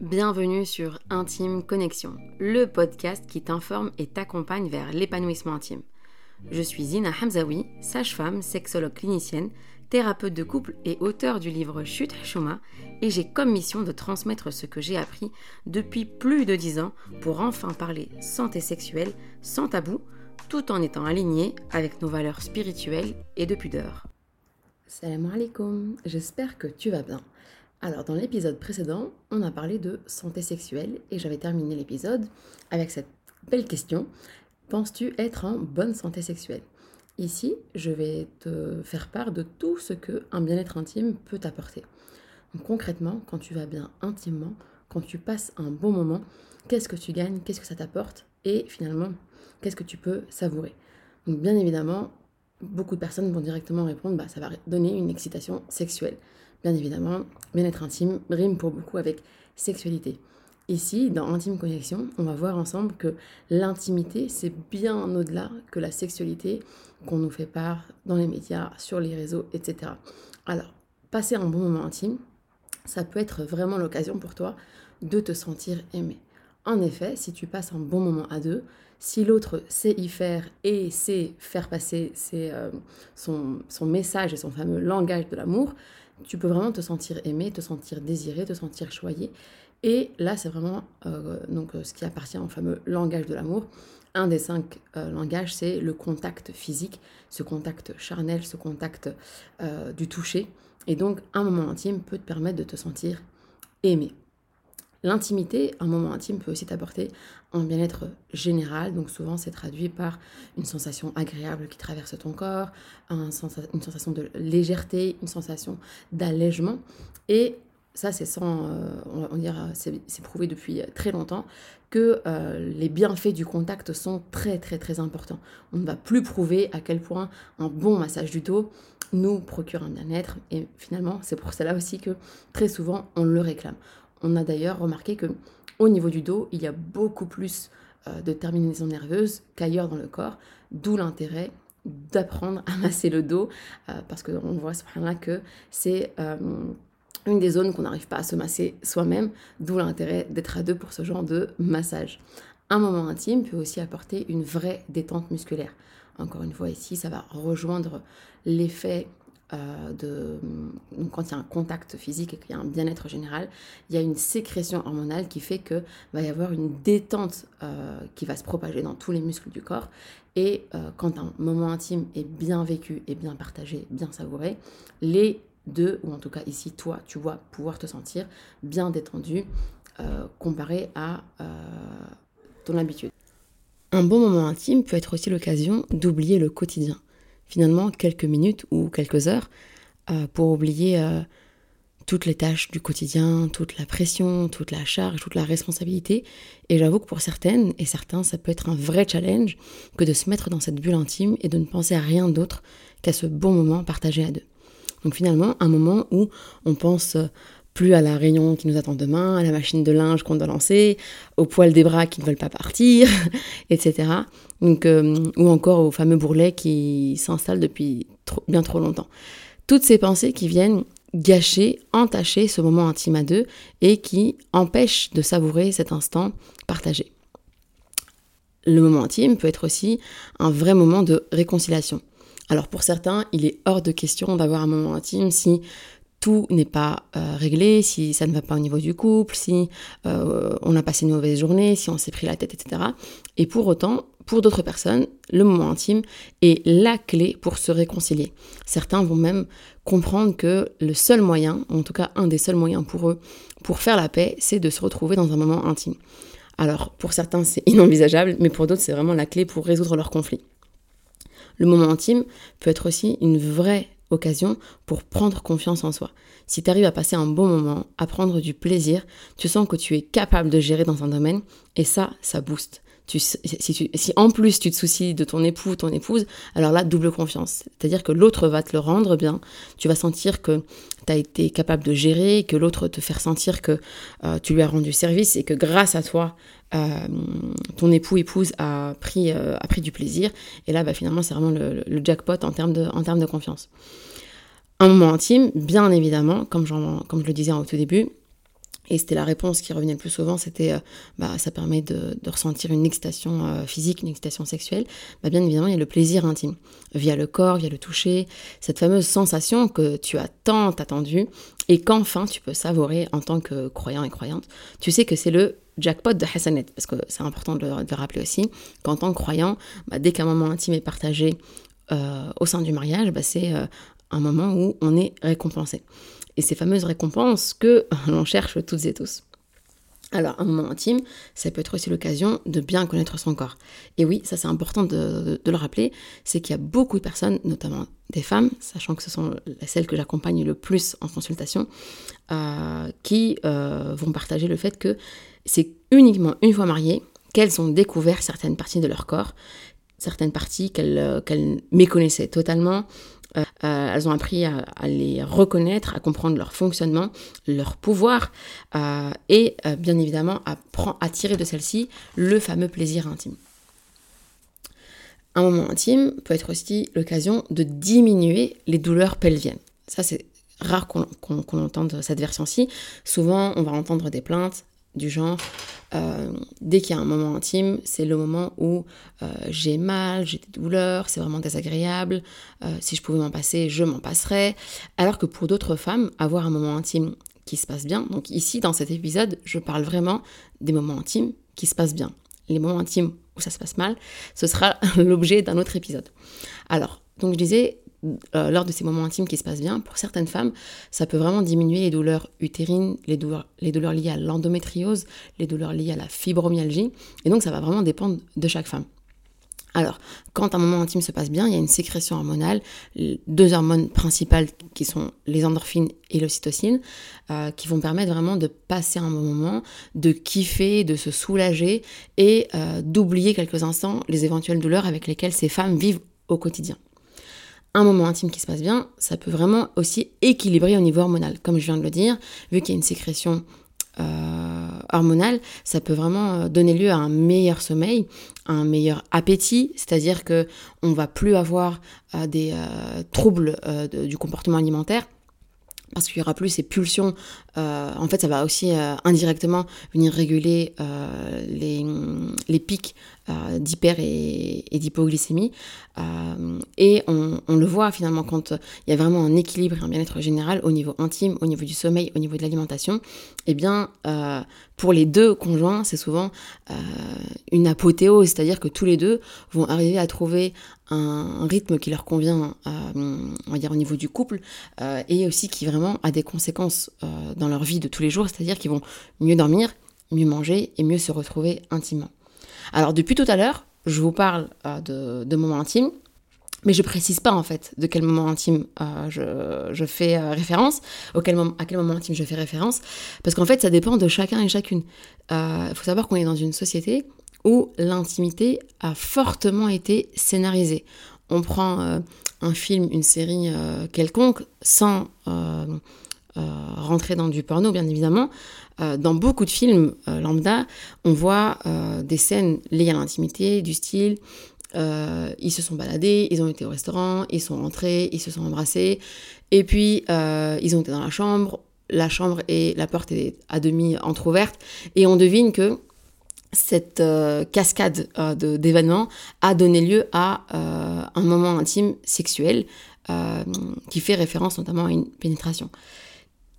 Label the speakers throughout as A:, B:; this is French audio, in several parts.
A: Bienvenue sur Intime Connexion, le podcast qui t'informe et t'accompagne vers l'épanouissement intime. Je suis Zina Hamzaoui, sage-femme, sexologue clinicienne, thérapeute de couple et auteur du livre Chute Shoma, et j'ai comme mission de transmettre ce que j'ai appris depuis plus de dix ans pour enfin parler santé sexuelle sans tabou, tout en étant aligné avec nos valeurs spirituelles et de pudeur. Salam alaikum, j'espère que tu vas bien. Alors, dans l'épisode précédent, on a parlé de santé sexuelle et j'avais terminé l'épisode avec cette belle question Penses-tu être en bonne santé sexuelle? Ici, je vais te faire part de tout ce que un bien-être intime peut t'apporter. concrètement, quand tu vas bien intimement, quand tu passes un bon moment, qu'est-ce que tu gagnes, qu'est-ce que ça t'apporte? Et finalement, qu'est-ce que tu peux savourer? Donc, bien évidemment, beaucoup de personnes vont directement répondre bah, ça va donner une excitation sexuelle. Bien évidemment, bien-être intime rime pour beaucoup avec sexualité. Ici, dans Intime Connexion, on va voir ensemble que l'intimité, c'est bien au-delà que la sexualité qu'on nous fait part dans les médias, sur les réseaux, etc. Alors, passer un bon moment intime, ça peut être vraiment l'occasion pour toi de te sentir aimé. En effet, si tu passes un bon moment à deux, si l'autre sait y faire et sait faire passer euh, son, son message et son fameux langage de l'amour, tu peux vraiment te sentir aimé, te sentir désiré, te sentir choyé. Et là, c'est vraiment euh, donc, euh, ce qui appartient au fameux langage de l'amour. Un des cinq euh, langages, c'est le contact physique, ce contact charnel, ce contact du toucher. Et donc, un moment intime peut te permettre de te sentir aimé. L'intimité, un moment intime peut aussi t'apporter un bien-être général, donc souvent c'est traduit par une sensation agréable qui traverse ton corps, une sensation de légèreté, une sensation d'allègement. Et ça, c'est sans, euh, on va c'est prouvé depuis très longtemps que euh, les bienfaits du contact sont très très très importants. On ne va plus prouver à quel point un bon massage du dos nous procure un bien-être et finalement c'est pour cela aussi que très souvent on le réclame. On a d'ailleurs remarqué que au niveau du dos, il y a beaucoup plus euh, de terminaisons nerveuses qu'ailleurs dans le corps, d'où l'intérêt d'apprendre à masser le dos, euh, parce qu'on voit là que c'est euh, une des zones qu'on n'arrive pas à se masser soi-même, d'où l'intérêt d'être à deux pour ce genre de massage. Un moment intime peut aussi apporter une vraie détente musculaire. Encore une fois, ici, ça va rejoindre l'effet euh, de, quand il y a un contact physique et qu'il y a un bien-être général, il y a une sécrétion hormonale qui fait que va y avoir une détente euh, qui va se propager dans tous les muscles du corps. Et euh, quand un moment intime est bien vécu et bien partagé, bien savouré, les deux, ou en tout cas ici toi, tu vois pouvoir te sentir bien détendu comparé à ton habitude. Un bon moment intime peut être aussi l'occasion d'oublier le quotidien finalement quelques minutes ou quelques heures euh, pour oublier euh, toutes les tâches du quotidien, toute la pression, toute la charge, toute la responsabilité. Et j'avoue que pour certaines et certains, ça peut être un vrai challenge que de se mettre dans cette bulle intime et de ne penser à rien d'autre qu'à ce bon moment partagé à deux. Donc finalement, un moment où on pense plus à la réunion qui nous attend demain, à la machine de linge qu'on doit lancer, au poil des bras qui ne veulent pas partir, etc. Euh, ou encore au fameux bourrelet qui s'installe depuis bien trop longtemps. Toutes ces pensées qui viennent gâcher, entacher ce moment intime à deux et qui empêchent de savourer cet instant partagé. Le moment intime peut être aussi un vrai moment de réconciliation. Alors pour certains, il est hors de question d'avoir un moment intime si n'est pas euh, réglé, si ça ne va pas au niveau du couple, si euh, on a passé une mauvaise journée, si on s'est pris la tête, etc. Et pour autant, pour d'autres personnes, le moment intime est la clé pour se réconcilier. Certains vont même comprendre que le seul moyen, en tout cas un des seuls moyens pour eux, pour faire la paix, c'est de se retrouver dans un moment intime. Alors, pour certains, c'est inenvisageable, mais pour d'autres, c'est vraiment la clé pour résoudre leurs conflits. Le moment intime peut être aussi une vraie occasion pour prendre confiance en soi. Si tu arrives à passer un bon moment, à prendre du plaisir, tu sens que tu es capable de gérer dans un domaine et ça, ça booste. Si, en plus tu te soucies de ton époux ou ton épouse, alors là, double confiance. C'est-à-dire que l'autre va te le rendre bien. Tu vas sentir que tu as été capable de gérer, que l'autre te fait sentir que euh, tu lui as rendu service et que grâce à toi, euh, ton époux, épouse a pris, euh, a pris du plaisir. Et là, bah, finalement, c'est vraiment le, jackpot en termes, de, en termes de confiance. Un moment intime, bien évidemment, comme, comme je le disais au tout début, Et c'était la réponse qui revenait le plus souvent, c'était euh, bah, ça permet de, ressentir une excitation euh, physique, une excitation sexuelle. Bah, bien évidemment, il y a le plaisir intime, via le corps, via le toucher, cette fameuse sensation que tu as tant attendu et qu'enfin tu peux savourer en tant que croyant et croyante. Tu sais que c'est le jackpot de Hassanet, parce que c'est important de, le rappeler aussi, qu'en tant que croyant, bah, dès qu'un moment intime est partagé euh, au sein du mariage, c'est un moment où on est récompensé et ces fameuses récompenses que l'on cherche toutes et tous. Alors, un moment intime, ça peut être aussi l'occasion de bien connaître son corps. Et oui, ça c'est important de, le rappeler, c'est qu'il y a beaucoup de personnes, notamment des femmes, sachant que ce sont celles que j'accompagne le plus en consultation, euh, qui euh, vont partager le fait que c'est uniquement une fois mariées qu'elles ont découvert certaines parties de leur corps, certaines parties qu'elles euh, méconnaissaient totalement, euh, euh, elles ont appris à, les reconnaître, à comprendre leur fonctionnement, leur pouvoir euh, et bien évidemment à, tirer de celle-ci le fameux plaisir intime. Un moment intime peut être aussi l'occasion de diminuer les douleurs pelviennes. Ça, c'est rare qu'on entende cette version-ci. Souvent, on va entendre des plaintes du genre, euh, dès qu'il y a un moment intime, c'est le moment où euh, j'ai mal, j'ai des douleurs, c'est vraiment désagréable, euh, si je pouvais m'en passer, je m'en passerais. Alors que pour d'autres femmes, avoir un moment intime qui se passe bien, donc ici dans cet épisode, je parle vraiment des moments intimes qui se passent bien. Les moments intimes où ça se passe mal, ce sera l'objet d'un autre épisode. Alors, donc je disais, euh, lors de ces moments intimes qui se passent bien, pour certaines femmes, ça peut vraiment diminuer les douleurs utérines, les douleurs, liées à l'endométriose, les douleurs liées à la fibromyalgie. Et donc, ça va vraiment dépendre de chaque femme. Alors, quand un moment intime se passe bien, il y a une sécrétion hormonale, deux hormones principales qui sont les endorphines et l'ocytocine, euh, qui vont permettre vraiment de passer un bon moment, de kiffer, de se soulager et euh, d'oublier quelques instants les éventuelles douleurs avec lesquelles ces femmes vivent au quotidien un moment intime qui se passe bien, ça peut vraiment aussi équilibrer au niveau hormonal. Comme je viens de le dire, vu qu'il y a une sécrétion euh, hormonale, ça peut vraiment euh, donner lieu à un meilleur sommeil, un meilleur appétit, c'est-à-dire que on va plus avoir euh, des troubles du comportement alimentaire parce qu'il y aura plus ces pulsions. En fait, ça va aussi indirectement venir réguler les, les, pics euh, d'hyper et, d'hypoglycémie. Euh, et on, le voit finalement quand il y a vraiment un équilibre et un bien-être général au niveau intime, au niveau du sommeil, au niveau de l'alimentation, et eh bien euh, pour les deux conjoints, c'est souvent une apothéose, c'est-à-dire que tous les deux vont arriver à trouver un, rythme qui leur convient, on va dire au niveau du couple, et aussi qui vraiment a des conséquences dans leur vie de tous les jours, c'est-à-dire qu'ils vont mieux dormir, mieux manger et mieux se retrouver intimement. Alors depuis tout à l'heure, je vous parle euh, de, moments intimes, mais je précise pas en fait de quel moment intime euh, je, fais euh, référence, à quel moment intime je fais référence, parce qu'en fait ça dépend de chacun et chacune. Il faut savoir qu'on est dans une société où l'intimité a fortement été scénarisée. On prend un film, une série quelconque, sans rentrer dans du porno bien évidemment, euh, dans beaucoup de films euh, lambda, on voit euh, des scènes liées à l'intimité, du style ils se sont baladés, ils ont été au restaurant, ils sont rentrés, ils se sont embrassés, et puis ils ont été dans la chambre, la chambre et la porte est à demi entrouverte, et on devine que cette cascade d'événements a donné lieu à un moment intime sexuel qui fait référence notamment à une pénétration.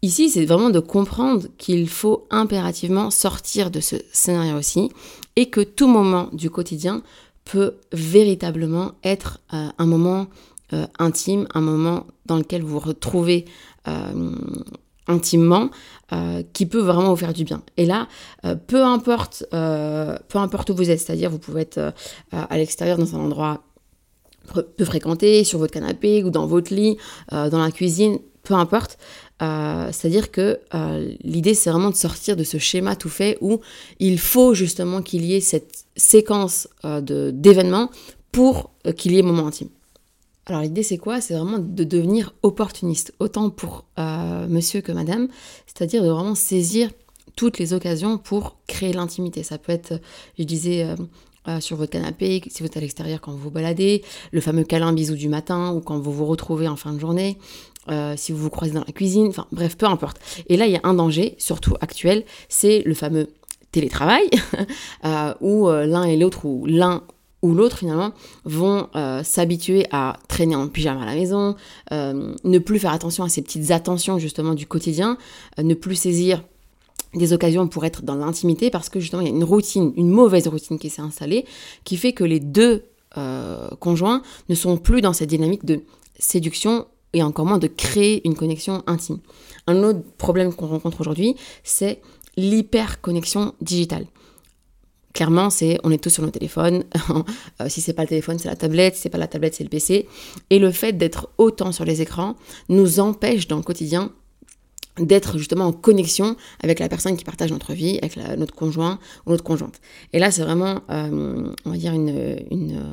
A: Ici, c'est vraiment de comprendre qu'il faut impérativement sortir de ce scénario aussi et que tout moment du quotidien peut véritablement être euh, un moment euh, intime, un moment dans lequel vous vous retrouvez euh, intimement, qui peut vraiment vous faire du bien. Et là, peu importe, peu importe où vous êtes, c'est-à-dire vous pouvez être à l'extérieur dans un endroit peu fréquenté, sur votre canapé ou dans votre lit, dans la cuisine, peu importe. Euh, c'est-à-dire que euh, l'idée, c'est vraiment de sortir de ce schéma tout fait où il faut justement qu'il y ait cette séquence euh, d'événements pour qu'il y ait moment intime. Alors l'idée, c'est quoi? C'est vraiment de devenir opportuniste, autant pour monsieur que madame, c'est-à-dire de vraiment saisir toutes les occasions pour créer l'intimité. Ça peut être, je disais, sur votre canapé, si vous êtes à l'extérieur quand vous vous baladez, le fameux câlin bisou du matin ou quand vous vous retrouvez en fin de journée, si vous vous croisez dans la cuisine, enfin bref, peu importe. Et là, il y a un danger, surtout actuel, c'est le fameux télétravail, où l'un et l'autre, ou l'un ou l'autre finalement vont s'habituer à traîner en pyjama à la maison, ne plus faire attention à ces petites attentions justement du quotidien, ne plus saisir des occasions pour être dans l'intimité parce que justement il y a une routine, une mauvaise routine qui s'est installée qui fait que les deux euh, conjoints ne sont plus dans cette dynamique de séduction et encore moins de créer une connexion intime. Un autre problème qu'on rencontre aujourd'hui, c'est l'hyperconnexion digitale. Clairement, c'est on est tous sur nos téléphones. Euh, si c'est pas le téléphone, c'est la tablette. Si c'est pas la tablette, c'est le PC. Et le fait d'être autant sur les écrans nous empêche dans le quotidien d'être justement en connexion avec la personne qui partage notre vie, avec notre conjoint ou notre conjointe. Et là, c'est vraiment, euh, on va dire, une, une,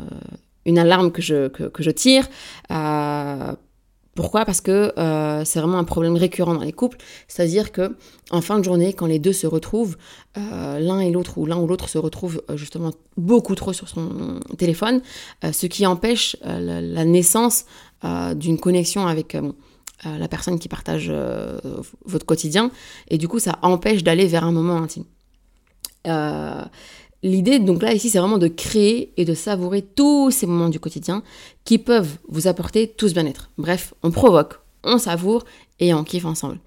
A: une alarme que je, que, je tire. Euh, pourquoi? Parce que euh, c'est vraiment un problème récurrent dans les couples, c'est-à-dire que en fin de journée, quand les deux se retrouvent, l'un et l'autre ou l'un ou l'autre se retrouve justement beaucoup trop sur son téléphone, ce qui empêche la, la, naissance d'une connexion avec la personne qui partage euh, votre quotidien, et du coup ça empêche d'aller vers un moment intime. Euh, l'idée, donc là, ici, c'est vraiment de créer et de savourer tous ces moments du quotidien qui peuvent vous apporter tout ce bien-être. Bref, on provoque, on savoure et on kiffe ensemble.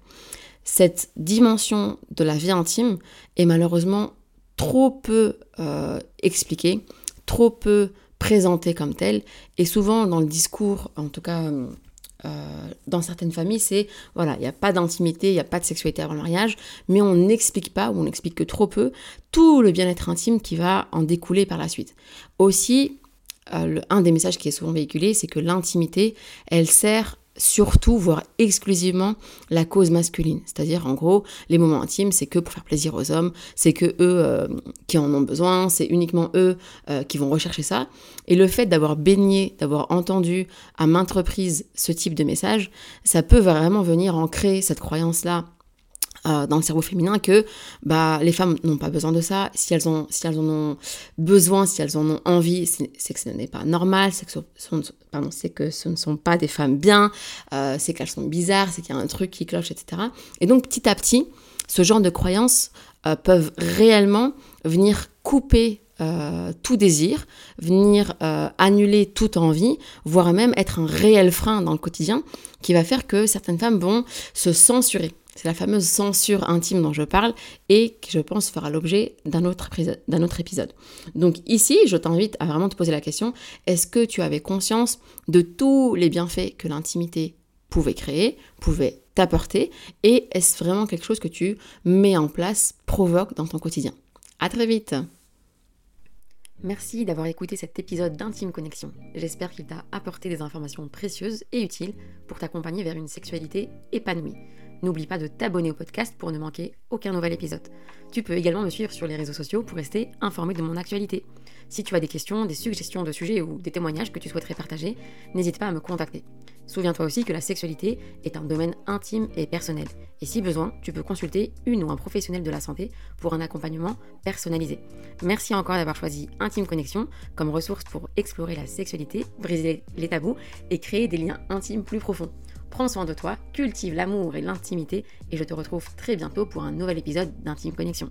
A: Cette dimension de la vie intime est malheureusement trop peu euh, expliquée, trop peu présentée comme telle, et souvent dans le discours, en tout cas euh, dans certaines familles, c'est voilà, il n'y a pas d'intimité, il n'y a pas de sexualité avant le mariage, mais on n'explique pas ou on n'explique que trop peu tout le bien-être intime qui va en découler par la suite. Aussi, euh, un des messages qui est souvent véhiculé, c'est que l'intimité, elle sert surtout, voire exclusivement, la cause masculine. C'est-à-dire, en gros, les moments intimes, c'est que pour faire plaisir aux hommes, c'est que eux euh, qui en ont besoin, c'est uniquement eux euh, qui vont rechercher ça. Et le fait d'avoir baigné, d'avoir entendu à maintes reprises ce type de message, ça peut vraiment venir ancrer cette croyance-là euh, dans le cerveau féminin que bah, les femmes n'ont pas besoin de ça. Si elles, ont, si elles en ont besoin, si elles en ont envie, c'est que ce n'est pas normal, c'est que, ce, ne sont pas des femmes bien, euh, c'est qu'elles sont bizarres, c'est qu'il y a un truc qui cloche, etc. Et donc petit à petit, ce genre de croyances euh, peuvent réellement venir couper tout désir, venir annuler toute envie, voire même être un réel frein dans le quotidien qui va faire que certaines femmes vont se censurer. C'est la fameuse censure intime dont je parle et qui, je pense, fera l'objet d'un autre, épisode. Donc ici, je t'invite à vraiment te poser la question, est-ce que tu avais conscience de tous les bienfaits que l'intimité pouvait créer, pouvait t'apporter, et est-ce vraiment quelque chose que tu mets en place, provoque dans ton quotidien? À très vite Merci d'avoir écouté cet épisode d'Intime Connexion. J'espère qu'il t'a apporté des informations précieuses et utiles pour t'accompagner vers une sexualité épanouie. N'oublie pas de t'abonner au podcast pour ne manquer aucun nouvel épisode. Tu peux également me suivre sur les réseaux sociaux pour rester informé de mon actualité. Si tu as des questions, des suggestions de sujets ou des témoignages que tu souhaiterais partager, n'hésite pas à me contacter. Souviens-toi aussi que la sexualité est un domaine intime et personnel. Et si besoin, tu peux consulter une ou un professionnel de la santé pour un accompagnement personnalisé. Merci encore d'avoir choisi Intime Connexion comme ressource pour explorer la sexualité, briser les tabous et créer des liens intimes plus profonds. Prends soin de toi, cultive l'amour et l'intimité et je te retrouve très bientôt pour un nouvel épisode d'Intime Connexion.